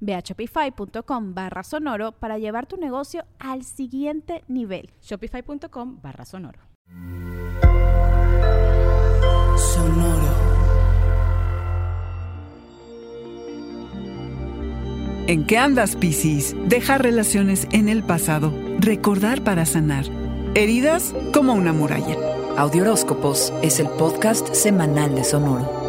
Ve a shopify.com barra sonoro para llevar tu negocio al siguiente nivel. Shopify.com barra sonoro. Sonoro. ¿En qué andas, Piscis? Deja relaciones en el pasado, recordar para sanar. Heridas como una muralla. Audioróscopos es el podcast semanal de Sonoro.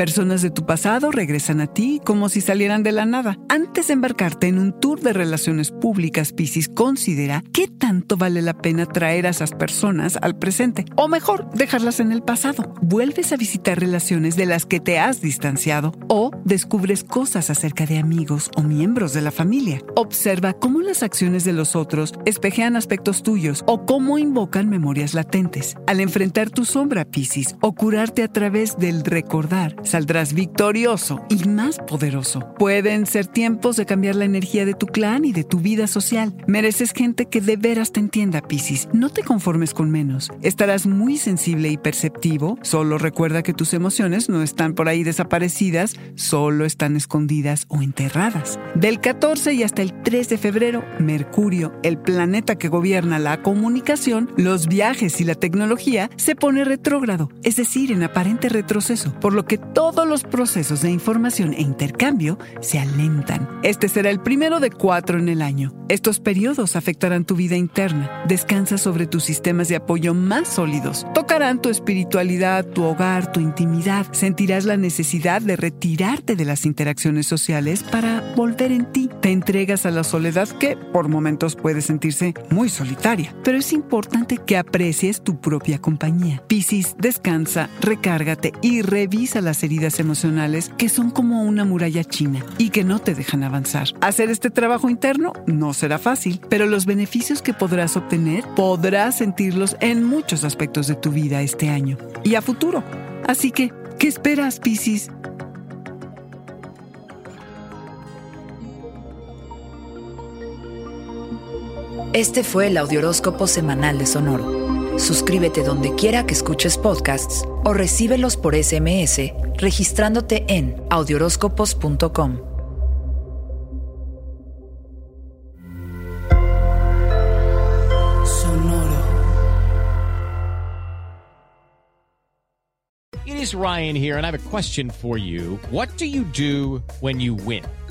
Personas de tu pasado regresan a ti como si salieran de la nada. Antes de embarcarte en un tour de relaciones públicas, Piscis, considera qué tanto vale la pena traer a esas personas al presente. O mejor, dejarlas en el pasado. Vuelves a visitar relaciones de las que te has distanciado o descubres cosas acerca de amigos o miembros de la familia. Observa cómo las acciones de los otros espejean aspectos tuyos o cómo invocan memorias latentes. Al enfrentar tu sombra, Piscis, o curarte a través del recordar, saldrás victorioso y más poderoso. Pueden ser tiempos de cambiar la energía de tu clan y de tu vida social. Mereces gente que de veras te entienda, Piscis. No te conformes con menos. Estarás muy sensible y perceptivo. Solo recuerda que tus emociones no están por ahí desaparecidas, solo están escondidas o enterradas. Del 14 y hasta el 3 de febrero, Mercurio, el planeta que gobierna la comunicación, los viajes y la tecnología, se pone retrógrado, es decir, en aparente retroceso, por lo que todos los procesos de información e intercambio se alentan. Este será el primero de cuatro en el año. Estos periodos afectarán tu vida interna. Descansa sobre tus sistemas de apoyo más sólidos. Tocarán tu espiritualidad, tu hogar, tu intimidad. Sentirás la necesidad de retirarte de las interacciones sociales para volver en ti. Te entregas a la soledad que por momentos puede sentirse muy solitaria, pero es importante que aprecies tu propia compañía. Piscis, descansa, recárgate y revisa las heridas emocionales que son como una muralla china y que no te dejan avanzar. Hacer este trabajo interno no será fácil, pero los beneficios que podrás obtener podrás sentirlos en muchos aspectos de tu vida este año y a futuro. Así que, ¿qué esperas, Piscis? Este fue el Audioróscopo Semanal de Sonoro. Suscríbete donde quiera que escuches podcasts o recíbelos por SMS registrándote en audioróscopos.com. Sonoro. It is Ryan here, and I have a question for you. What do you do when you win?